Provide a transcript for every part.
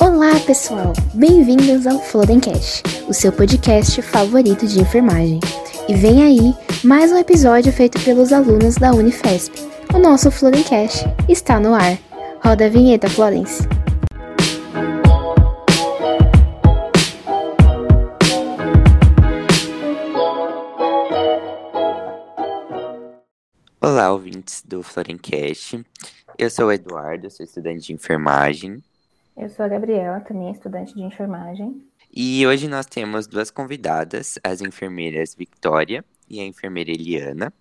Olá, pessoal! Bem-vindos ao Flodencast, o seu podcast favorito de enfermagem. E vem aí mais um episódio feito pelos alunos da Unifesp. O nosso Flodencast está no ar. Roda a vinheta, Florence. Olá, ouvintes do Florencast. Eu sou o Eduardo, sou estudante de enfermagem. Eu sou a Gabriela, também estudante de enfermagem. E hoje nós temos duas convidadas, as enfermeiras Victoria e a enfermeira Eliana.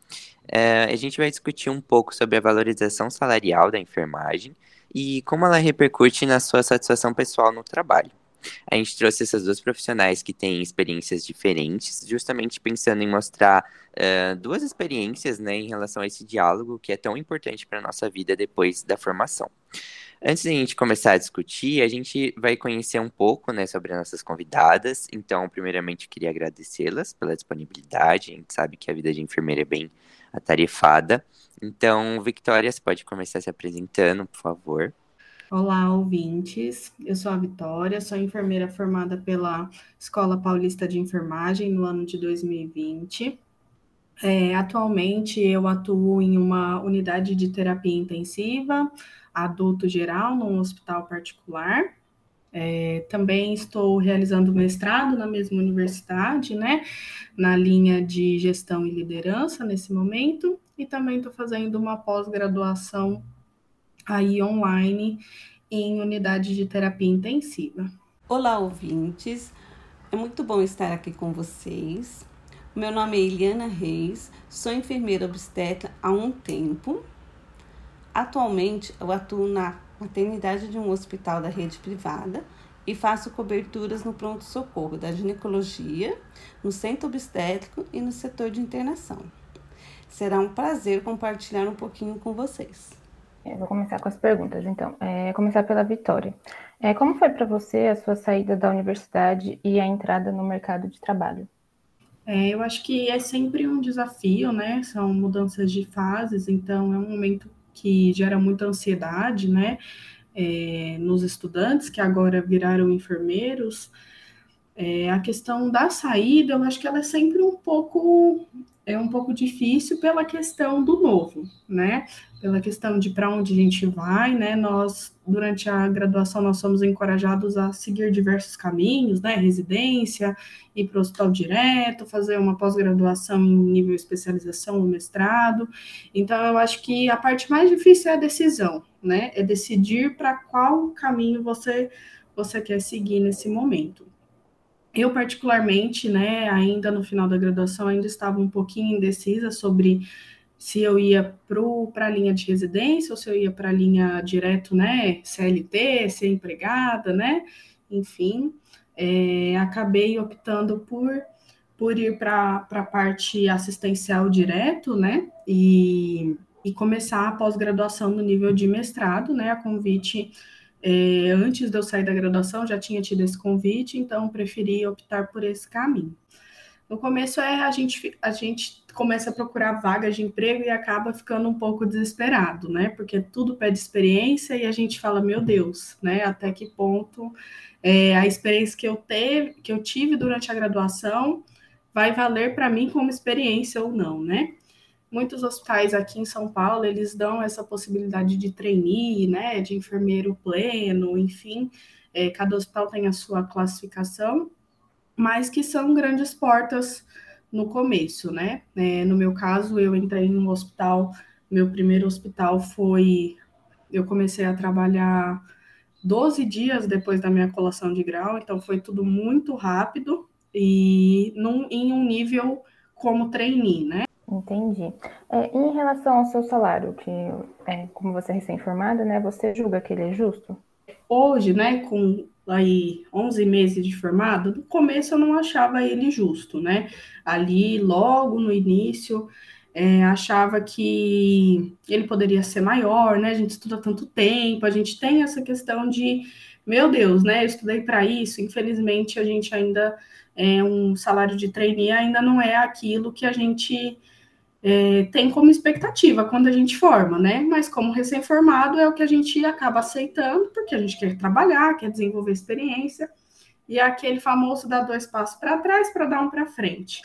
É, a gente vai discutir um pouco sobre a valorização salarial da enfermagem e como ela repercute na sua satisfação pessoal no trabalho. A gente trouxe essas duas profissionais que têm experiências diferentes, justamente pensando em mostrar uh, duas experiências né, em relação a esse diálogo que é tão importante para a nossa vida depois da formação. Antes de a gente começar a discutir, a gente vai conhecer um pouco né, sobre as nossas convidadas. Então, primeiramente, eu queria agradecê-las pela disponibilidade. A gente sabe que a vida de enfermeira é bem atarefada. Então, Victoria, você pode começar se apresentando, por favor. Olá, ouvintes. Eu sou a Vitória, sou enfermeira formada pela Escola Paulista de Enfermagem no ano de 2020. É, atualmente, eu atuo em uma unidade de terapia intensiva, adulto geral, num hospital particular. É, também estou realizando mestrado na mesma universidade, né, na linha de gestão e liderança nesse momento, e também estou fazendo uma pós-graduação aí online em unidade de terapia intensiva. Olá, ouvintes. É muito bom estar aqui com vocês. Meu nome é Eliana Reis, sou enfermeira obstetra há um tempo. Atualmente, eu atuo na maternidade de um hospital da rede privada e faço coberturas no pronto-socorro da ginecologia, no centro obstétrico e no setor de internação. Será um prazer compartilhar um pouquinho com vocês. Vou começar com as perguntas, então. É, começar pela Vitória. É, como foi para você a sua saída da universidade e a entrada no mercado de trabalho? É, eu acho que é sempre um desafio, né? São mudanças de fases, então é um momento que gera muita ansiedade, né? É, nos estudantes que agora viraram enfermeiros. É, a questão da saída, eu acho que ela é sempre um pouco é um pouco difícil pela questão do novo, né? Pela questão de para onde a gente vai, né? Nós, durante a graduação, nós somos encorajados a seguir diversos caminhos, né? Residência, ir para o hospital direto, fazer uma pós-graduação em nível especialização, mestrado. Então, eu acho que a parte mais difícil é a decisão, né? É decidir para qual caminho você, você quer seguir nesse momento. Eu, particularmente, né, ainda no final da graduação, ainda estava um pouquinho indecisa sobre se eu ia para a linha de residência ou se eu ia para a linha direto, né, CLT, ser empregada, né, enfim, é, acabei optando por, por ir para a parte assistencial direto, né, e, e começar a pós-graduação no nível de mestrado, né, a convite é, antes de eu sair da graduação, já tinha tido esse convite, então preferi optar por esse caminho. No começo é a gente, a gente começa a procurar vagas de emprego e acaba ficando um pouco desesperado, né? Porque tudo pede experiência e a gente fala, meu Deus, né? Até que ponto é, a experiência que eu teve, que eu tive durante a graduação vai valer para mim como experiência ou não, né? Muitos hospitais aqui em São Paulo, eles dão essa possibilidade de trainee, né, de enfermeiro pleno, enfim, é, cada hospital tem a sua classificação, mas que são grandes portas no começo, né? É, no meu caso, eu entrei no hospital, meu primeiro hospital foi, eu comecei a trabalhar 12 dias depois da minha colação de grau, então foi tudo muito rápido e num, em um nível como trainee, né? Entendi. É, em relação ao seu salário, que é, como você é recém-formada, né, você julga que ele é justo? Hoje, né, com aí 11 meses de formado, no começo eu não achava ele justo, né? Ali, logo no início, é, achava que ele poderia ser maior, né? A gente estuda tanto tempo, a gente tem essa questão de, meu Deus, né? Eu estudei para isso, infelizmente a gente ainda é, um salário de trainee ainda não é aquilo que a gente é, tem como expectativa quando a gente forma, né? Mas como recém-formado é o que a gente acaba aceitando, porque a gente quer trabalhar, quer desenvolver experiência, e é aquele famoso dar dois passos para trás para dar um para frente.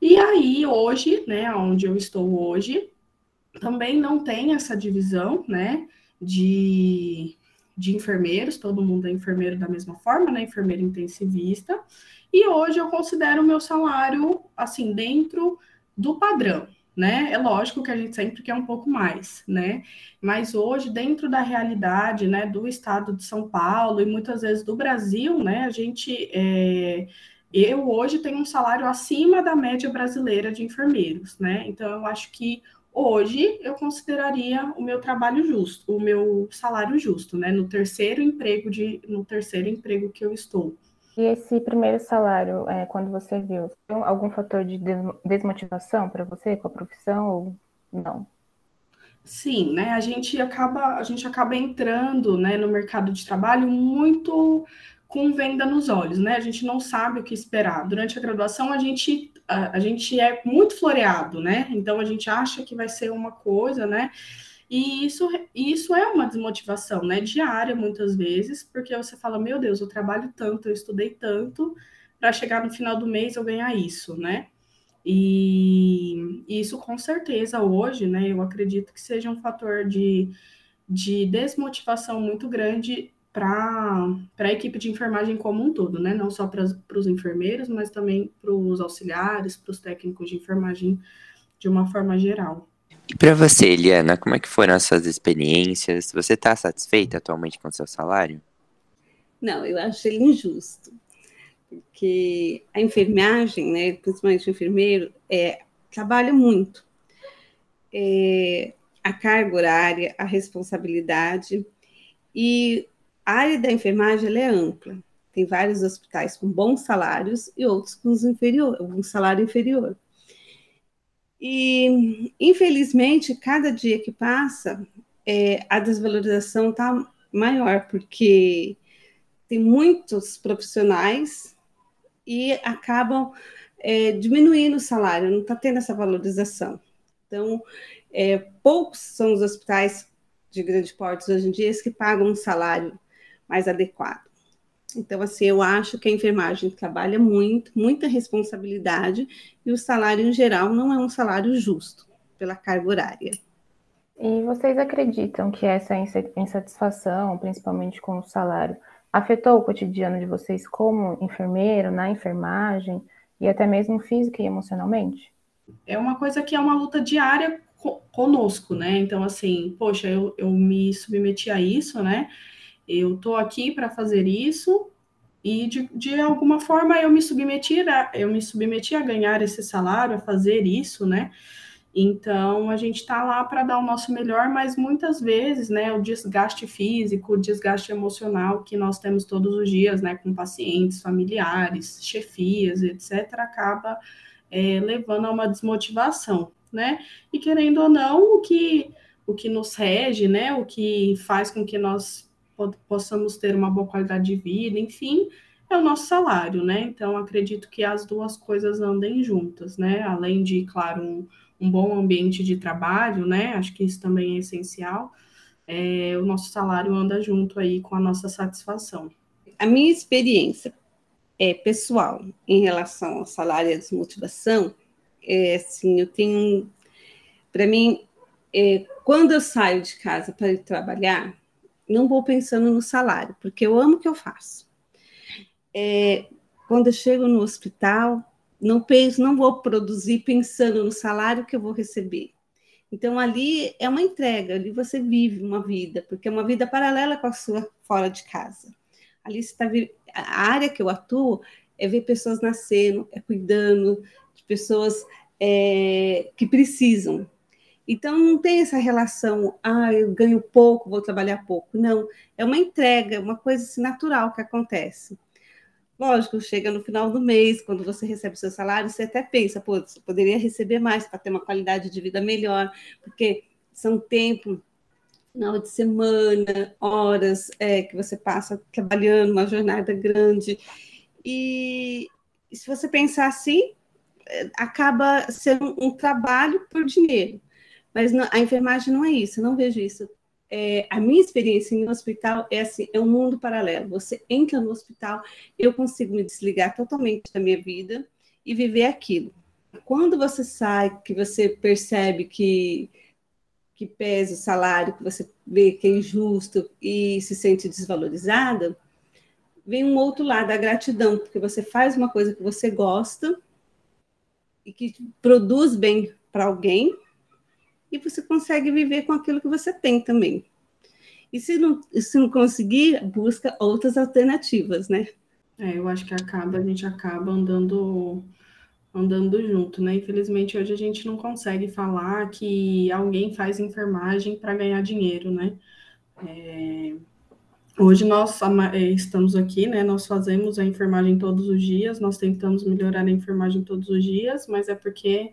E aí, hoje, né, onde eu estou hoje, também não tem essa divisão, né, de, de enfermeiros, todo mundo é enfermeiro da mesma forma, né, enfermeiro intensivista, e hoje eu considero o meu salário, assim, dentro do padrão, né? É lógico que a gente sempre quer um pouco mais, né? Mas hoje, dentro da realidade, né, do estado de São Paulo e muitas vezes do Brasil, né, a gente, é... eu hoje tenho um salário acima da média brasileira de enfermeiros, né? Então, eu acho que hoje eu consideraria o meu trabalho justo, o meu salário justo, né? No terceiro emprego de, no terceiro emprego que eu estou. E esse primeiro salário, é, quando você viu, algum fator de desmotivação para você com a profissão ou não? Sim, né? A gente acaba, a gente acaba entrando, né, no mercado de trabalho muito com venda nos olhos, né? A gente não sabe o que esperar. Durante a graduação, a gente, a, a gente é muito floreado, né? Então a gente acha que vai ser uma coisa, né? E isso, isso é uma desmotivação, né? Diária, muitas vezes, porque você fala, meu Deus, eu trabalho tanto, eu estudei tanto, para chegar no final do mês eu ganhar isso, né? E, isso com certeza hoje, né? Eu acredito que seja um fator de, de desmotivação muito grande para a equipe de enfermagem como um todo, né? Não só para os enfermeiros, mas também para os auxiliares, para os técnicos de enfermagem de uma forma geral. E para você, Eliana, como é que foram as suas experiências? Você está satisfeita atualmente com o seu salário? Não, eu acho ele injusto. Porque a enfermagem, né, principalmente o enfermeiro, é, trabalha muito. É, a carga horária, a responsabilidade. E a área da enfermagem é ampla. Tem vários hospitais com bons salários e outros com inferior, um salário inferior. E, infelizmente, cada dia que passa, é, a desvalorização está maior, porque tem muitos profissionais e acabam é, diminuindo o salário, não está tendo essa valorização. Então, é, poucos são os hospitais de grande porte hoje em dia que pagam um salário mais adequado. Então, assim, eu acho que a enfermagem trabalha muito, muita responsabilidade, e o salário em geral não é um salário justo pela carga horária. E vocês acreditam que essa insatisfação, principalmente com o salário, afetou o cotidiano de vocês como enfermeiro, na enfermagem, e até mesmo física e emocionalmente? É uma coisa que é uma luta diária conosco, né? Então, assim, poxa, eu, eu me submeti a isso, né? Eu estou aqui para fazer isso e de, de alguma forma eu me submeti a, eu me submeti a ganhar esse salário, a fazer isso, né? Então a gente está lá para dar o nosso melhor, mas muitas vezes, né, o desgaste físico, o desgaste emocional que nós temos todos os dias, né, com pacientes, familiares, chefias, etc., acaba é, levando a uma desmotivação, né? E querendo ou não, o que o que nos rege, né, o que faz com que nós possamos ter uma boa qualidade de vida, enfim, é o nosso salário, né? Então, acredito que as duas coisas andem juntas, né? Além de, claro, um, um bom ambiente de trabalho, né? Acho que isso também é essencial. É, o nosso salário anda junto aí com a nossa satisfação. A minha experiência é, pessoal em relação ao salário e à desmotivação, é assim, eu tenho, para mim, é, quando eu saio de casa para trabalhar, não vou pensando no salário, porque eu amo o que eu faço. É, quando eu chego no hospital, não penso, não vou produzir pensando no salário que eu vou receber. Então ali é uma entrega, ali você vive uma vida, porque é uma vida paralela com a sua fora de casa. Ali está a área que eu atuo é ver pessoas nascendo, é cuidando de pessoas é, que precisam. Então, não tem essa relação, ah, eu ganho pouco, vou trabalhar pouco. Não, é uma entrega, uma coisa assim, natural que acontece. Lógico, chega no final do mês, quando você recebe seu salário, você até pensa, pô, você poderia receber mais para ter uma qualidade de vida melhor, porque são tempo, final de semana, horas é, que você passa trabalhando, uma jornada grande. E se você pensar assim, é, acaba sendo um trabalho por dinheiro. Mas a enfermagem não é isso, eu não vejo isso. É, a minha experiência no hospital é assim, é um mundo paralelo. Você entra no hospital, eu consigo me desligar totalmente da minha vida e viver aquilo. Quando você sai, que você percebe que que pesa o salário, que você vê que é injusto e se sente desvalorizada, vem um outro lado, a gratidão, porque você faz uma coisa que você gosta e que produz bem para alguém e você consegue viver com aquilo que você tem também. E se não, se não conseguir, busca outras alternativas, né? É, eu acho que acaba, a gente acaba andando andando junto, né? Infelizmente hoje a gente não consegue falar que alguém faz enfermagem para ganhar dinheiro, né? É, hoje nós é, estamos aqui, né? Nós fazemos a enfermagem todos os dias, nós tentamos melhorar a enfermagem todos os dias, mas é porque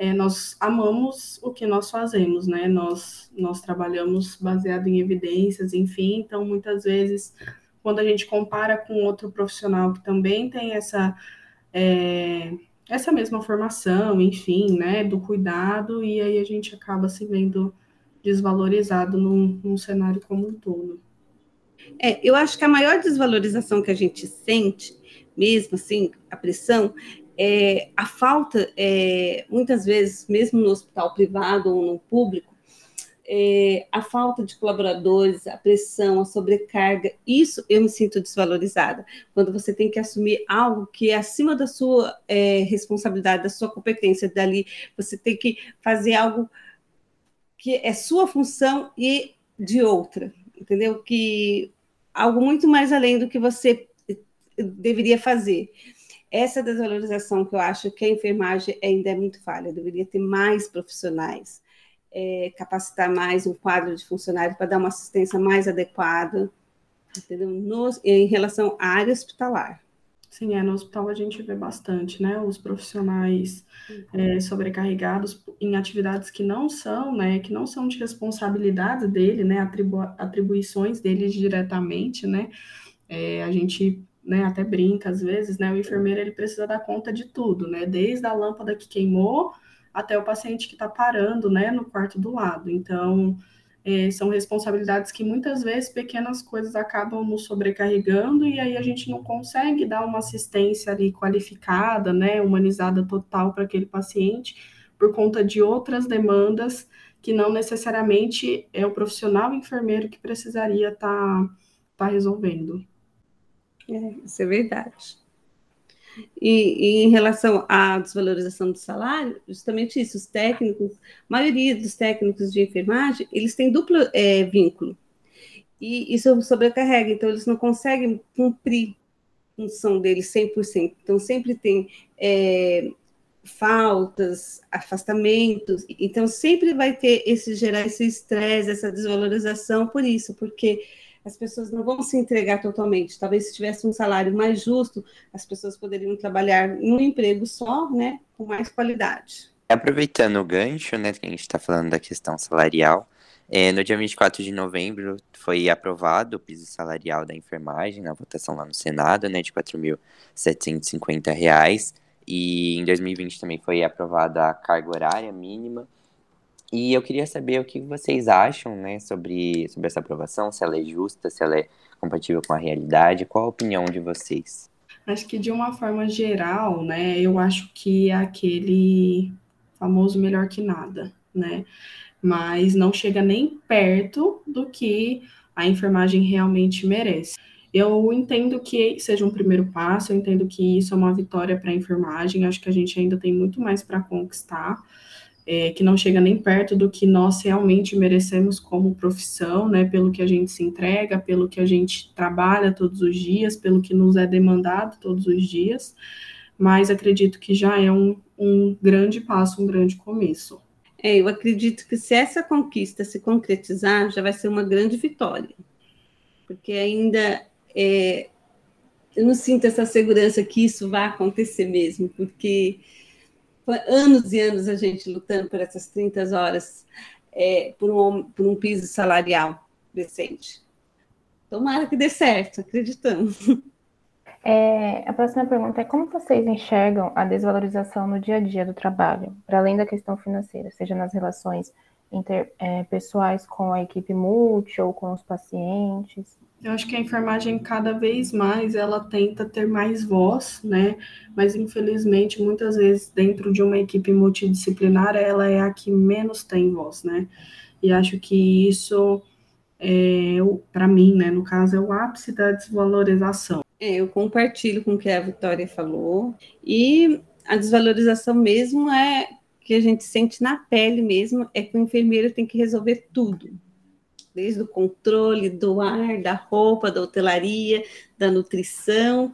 é, nós amamos o que nós fazemos, né? Nós, nós trabalhamos baseado em evidências, enfim, então muitas vezes quando a gente compara com outro profissional que também tem essa é, essa mesma formação, enfim, né, do cuidado, e aí a gente acaba se vendo desvalorizado num, num cenário como um todo. É, eu acho que a maior desvalorização que a gente sente, mesmo assim, a pressão, é a falta, é, muitas vezes, mesmo no hospital privado ou no público, é, a falta de colaboradores, a pressão, a sobrecarga, isso eu me sinto desvalorizada. Quando você tem que assumir algo que é acima da sua é, responsabilidade, da sua competência, dali, você tem que fazer algo que é sua função e de outra, entendeu? Que algo muito mais além do que você deveria fazer. Essa desvalorização que eu acho que a enfermagem ainda é muito falha, deveria ter mais profissionais é, capacitar mais um quadro de funcionários para dar uma assistência mais adequada, entendeu? Em relação à área hospitalar. Sim, é, no hospital a gente vê bastante, né, os profissionais é, sobrecarregados em atividades que não são, né, que não são de responsabilidade dele, né, atribu atribuições dele diretamente, né, é, a gente, né, até brinca às vezes, né, o enfermeiro ele precisa dar conta de tudo, né, desde a lâmpada que queimou até o paciente que está parando, né, no quarto do lado. Então, é, são responsabilidades que muitas vezes pequenas coisas acabam nos sobrecarregando e aí a gente não consegue dar uma assistência ali qualificada, né, humanizada total para aquele paciente por conta de outras demandas que não necessariamente é o profissional enfermeiro que precisaria estar tá, tá resolvendo. É, isso é verdade. E, e, em relação à desvalorização do salário, justamente isso, os técnicos, a maioria dos técnicos de enfermagem, eles têm duplo é, vínculo. E isso sobrecarrega, então eles não conseguem cumprir a função deles 100%. Então sempre tem é, faltas, afastamentos, então sempre vai ter esse gerar esse estresse, essa desvalorização por isso, porque as pessoas não vão se entregar totalmente. Talvez se tivesse um salário mais justo, as pessoas poderiam trabalhar em um emprego só, né, com mais qualidade. Aproveitando o gancho, né, que a gente está falando da questão salarial, é, no dia 24 de novembro foi aprovado o piso salarial da enfermagem, na votação lá no Senado, né, de R$ 4.750, e em 2020 também foi aprovada a carga horária mínima, e eu queria saber o que vocês acham, né, sobre, sobre essa aprovação, se ela é justa, se ela é compatível com a realidade, qual a opinião de vocês? Acho que de uma forma geral, né, eu acho que é aquele famoso melhor que nada, né, mas não chega nem perto do que a enfermagem realmente merece. Eu entendo que seja um primeiro passo, eu entendo que isso é uma vitória para a enfermagem, acho que a gente ainda tem muito mais para conquistar, é, que não chega nem perto do que nós realmente merecemos como profissão, né, pelo que a gente se entrega, pelo que a gente trabalha todos os dias, pelo que nos é demandado todos os dias, mas acredito que já é um, um grande passo, um grande começo. É, eu acredito que se essa conquista se concretizar, já vai ser uma grande vitória, porque ainda é, eu não sinto essa segurança que isso vai acontecer mesmo, porque anos e anos a gente lutando por essas 30 horas é, por, um, por um piso salarial decente. Tomara que dê certo, acreditamos. É, a próxima pergunta é como vocês enxergam a desvalorização no dia a dia do trabalho, para além da questão financeira, seja nas relações interpessoais é, com a equipe multi ou com os pacientes? Eu acho que a enfermagem cada vez mais ela tenta ter mais voz, né? Mas infelizmente muitas vezes dentro de uma equipe multidisciplinar ela é a que menos tem voz, né? E acho que isso é, para mim, né, no caso é o ápice da desvalorização. É, eu compartilho com o que a Vitória falou e a desvalorização mesmo é que a gente sente na pele mesmo é que o enfermeiro tem que resolver tudo desde o controle do ar, da roupa, da hotelaria, da nutrição,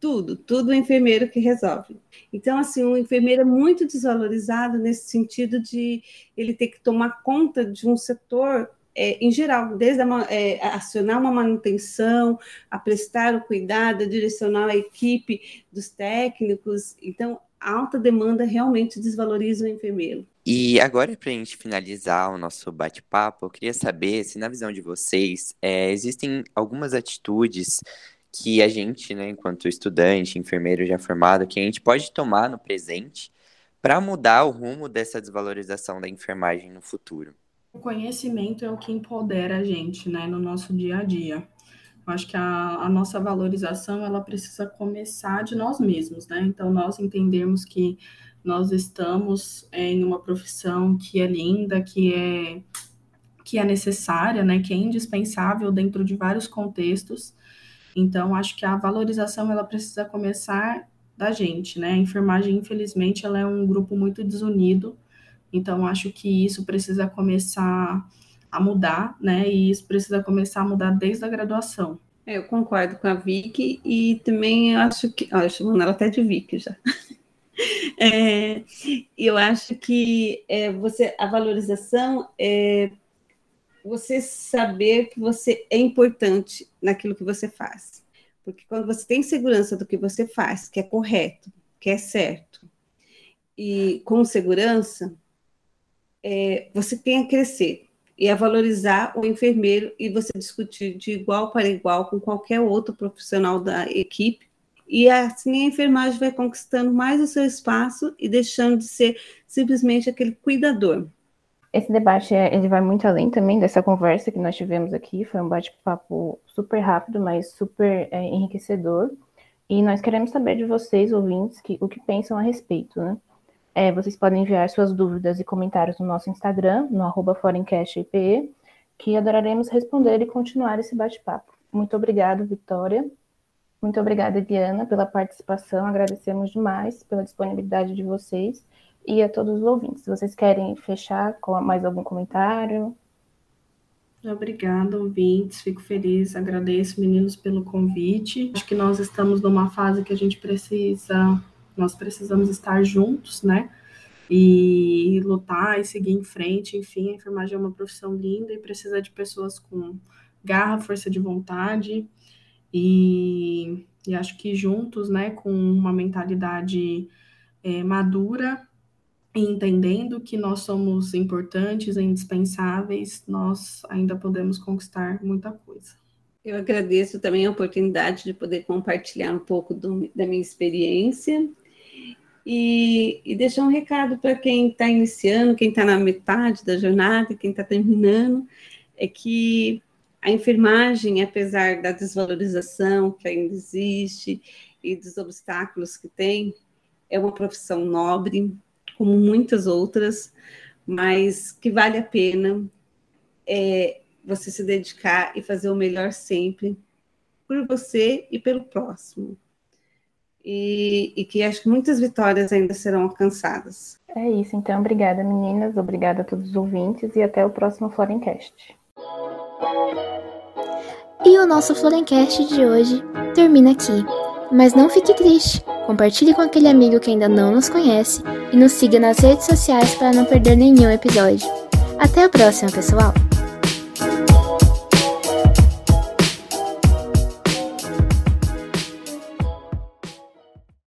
tudo, tudo o enfermeiro que resolve. Então, assim, o enfermeiro é muito desvalorizado nesse sentido de ele ter que tomar conta de um setor é, em geral, desde a, é, acionar uma manutenção, a prestar o cuidado, a direcionar a equipe dos técnicos. Então, a alta demanda realmente desvaloriza o enfermeiro. E agora, para a gente finalizar o nosso bate-papo, eu queria saber se, na visão de vocês, é, existem algumas atitudes que a gente, né, enquanto estudante, enfermeiro já formado, que a gente pode tomar no presente para mudar o rumo dessa desvalorização da enfermagem no futuro. O conhecimento é o que empodera a gente, né, no nosso dia a dia. Eu acho que a, a nossa valorização ela precisa começar de nós mesmos, né? Então nós entendermos que nós estamos é, em uma profissão que é linda, que é que é necessária, né, que é indispensável dentro de vários contextos. Então, acho que a valorização ela precisa começar da gente, né? A enfermagem, infelizmente, ela é um grupo muito desunido. Então, acho que isso precisa começar a mudar, né? E isso precisa começar a mudar desde a graduação. É, eu concordo com a Vicky e também acho que. Olha, chamando ela até de Vicky já. É, eu acho que é, você a valorização é você saber que você é importante naquilo que você faz. Porque quando você tem segurança do que você faz, que é correto, que é certo, e com segurança, é, você tem a crescer e a valorizar o enfermeiro e você discutir de igual para igual com qualquer outro profissional da equipe e assim a enfermagem vai conquistando mais o seu espaço e deixando de ser simplesmente aquele cuidador. Esse debate é, ele vai muito além também dessa conversa que nós tivemos aqui. Foi um bate-papo super rápido, mas super é, enriquecedor. E nós queremos saber de vocês, ouvintes, que, o que pensam a respeito, né? É, vocês podem enviar suas dúvidas e comentários no nosso Instagram, no arroba que adoraremos responder e continuar esse bate-papo. Muito obrigado, Vitória. Muito obrigada, Diana, pela participação. Agradecemos demais pela disponibilidade de vocês e a todos os ouvintes. Vocês querem fechar com mais algum comentário? Obrigada, ouvintes. Fico feliz, agradeço, meninos, pelo convite. Acho que nós estamos numa fase que a gente precisa, nós precisamos estar juntos, né? E lutar e seguir em frente. Enfim, a enfermagem é uma profissão linda e precisa de pessoas com garra, força de vontade e, e acho que juntos, né, com uma mentalidade é, madura e entendendo que nós somos importantes e indispensáveis, nós ainda podemos conquistar muita coisa. Eu agradeço também a oportunidade de poder compartilhar um pouco do, da minha experiência e, e deixar um recado para quem está iniciando, quem está na metade da jornada, quem está terminando, é que a enfermagem, apesar da desvalorização que ainda existe e dos obstáculos que tem, é uma profissão nobre, como muitas outras, mas que vale a pena é, você se dedicar e fazer o melhor sempre por você e pelo próximo. E, e, que acho que muitas vitórias ainda serão alcançadas. É isso, então. Obrigada, meninas. Obrigada a todos os ouvintes e até o próximo Florencast. E o nosso Florencast de hoje termina aqui. Mas não fique triste. Compartilhe com aquele amigo que ainda não nos conhece e nos siga nas redes sociais para não perder nenhum episódio. Até a próxima, pessoal!